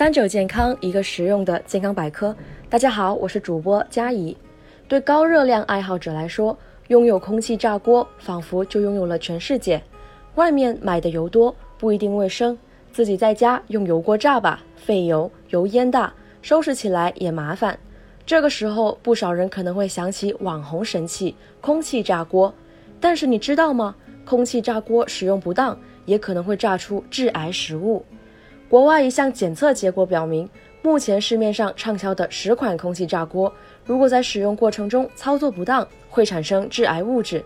三九健康，一个实用的健康百科。大家好，我是主播佳怡。对高热量爱好者来说，拥有空气炸锅仿佛就拥有了全世界。外面买的油多，不一定卫生；自己在家用油锅炸吧，费油，油烟大，收拾起来也麻烦。这个时候，不少人可能会想起网红神器——空气炸锅。但是你知道吗？空气炸锅使用不当，也可能会炸出致癌食物。国外一项检测结果表明，目前市面上畅销的十款空气炸锅，如果在使用过程中操作不当，会产生致癌物质。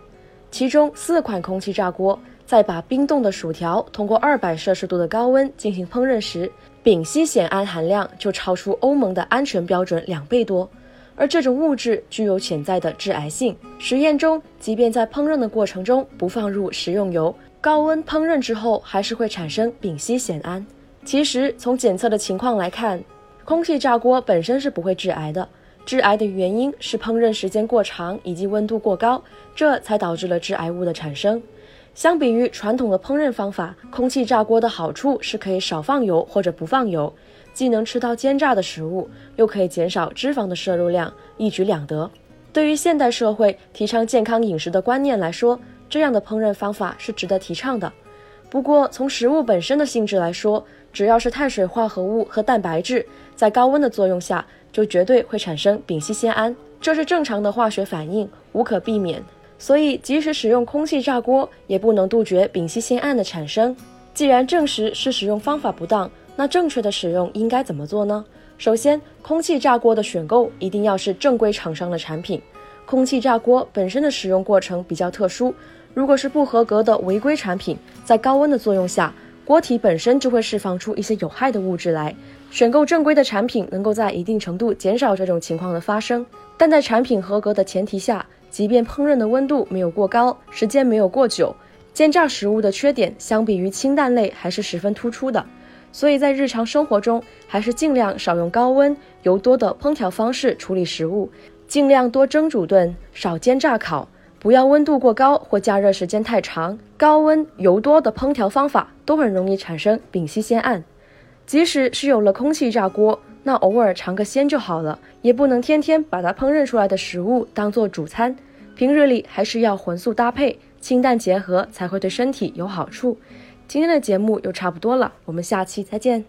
其中四款空气炸锅在把冰冻的薯条通过二百摄氏度的高温进行烹饪时，丙烯酰胺含量就超出欧盟的安全标准两倍多，而这种物质具有潜在的致癌性。实验中，即便在烹饪的过程中不放入食用油，高温烹饪之后还是会产生丙烯酰胺。其实，从检测的情况来看，空气炸锅本身是不会致癌的。致癌的原因是烹饪时间过长以及温度过高，这才导致了致癌物的产生。相比于传统的烹饪方法，空气炸锅的好处是可以少放油或者不放油，既能吃到煎炸的食物，又可以减少脂肪的摄入量，一举两得。对于现代社会提倡健康饮食的观念来说，这样的烹饪方法是值得提倡的。不过，从食物本身的性质来说，只要是碳水化合物和蛋白质，在高温的作用下，就绝对会产生丙烯酰胺，这是正常的化学反应，无可避免。所以，即使使用空气炸锅，也不能杜绝丙烯酰胺的产生。既然证实是使用方法不当，那正确的使用应该怎么做呢？首先，空气炸锅的选购一定要是正规厂商的产品。空气炸锅本身的使用过程比较特殊。如果是不合格的违规产品，在高温的作用下，锅体本身就会释放出一些有害的物质来。选购正规的产品，能够在一定程度减少这种情况的发生。但在产品合格的前提下，即便烹饪的温度没有过高，时间没有过久，煎炸食物的缺点相比于清淡类还是十分突出的。所以在日常生活中，还是尽量少用高温、油多的烹调方式处理食物，尽量多蒸煮炖，少煎炸烤。不要温度过高或加热时间太长，高温油多的烹调方法都很容易产生丙烯酰胺。即使是有了空气炸锅，那偶尔尝个鲜就好了，也不能天天把它烹饪出来的食物当做主餐。平日里还是要荤素搭配，清淡结合，才会对身体有好处。今天的节目又差不多了，我们下期再见。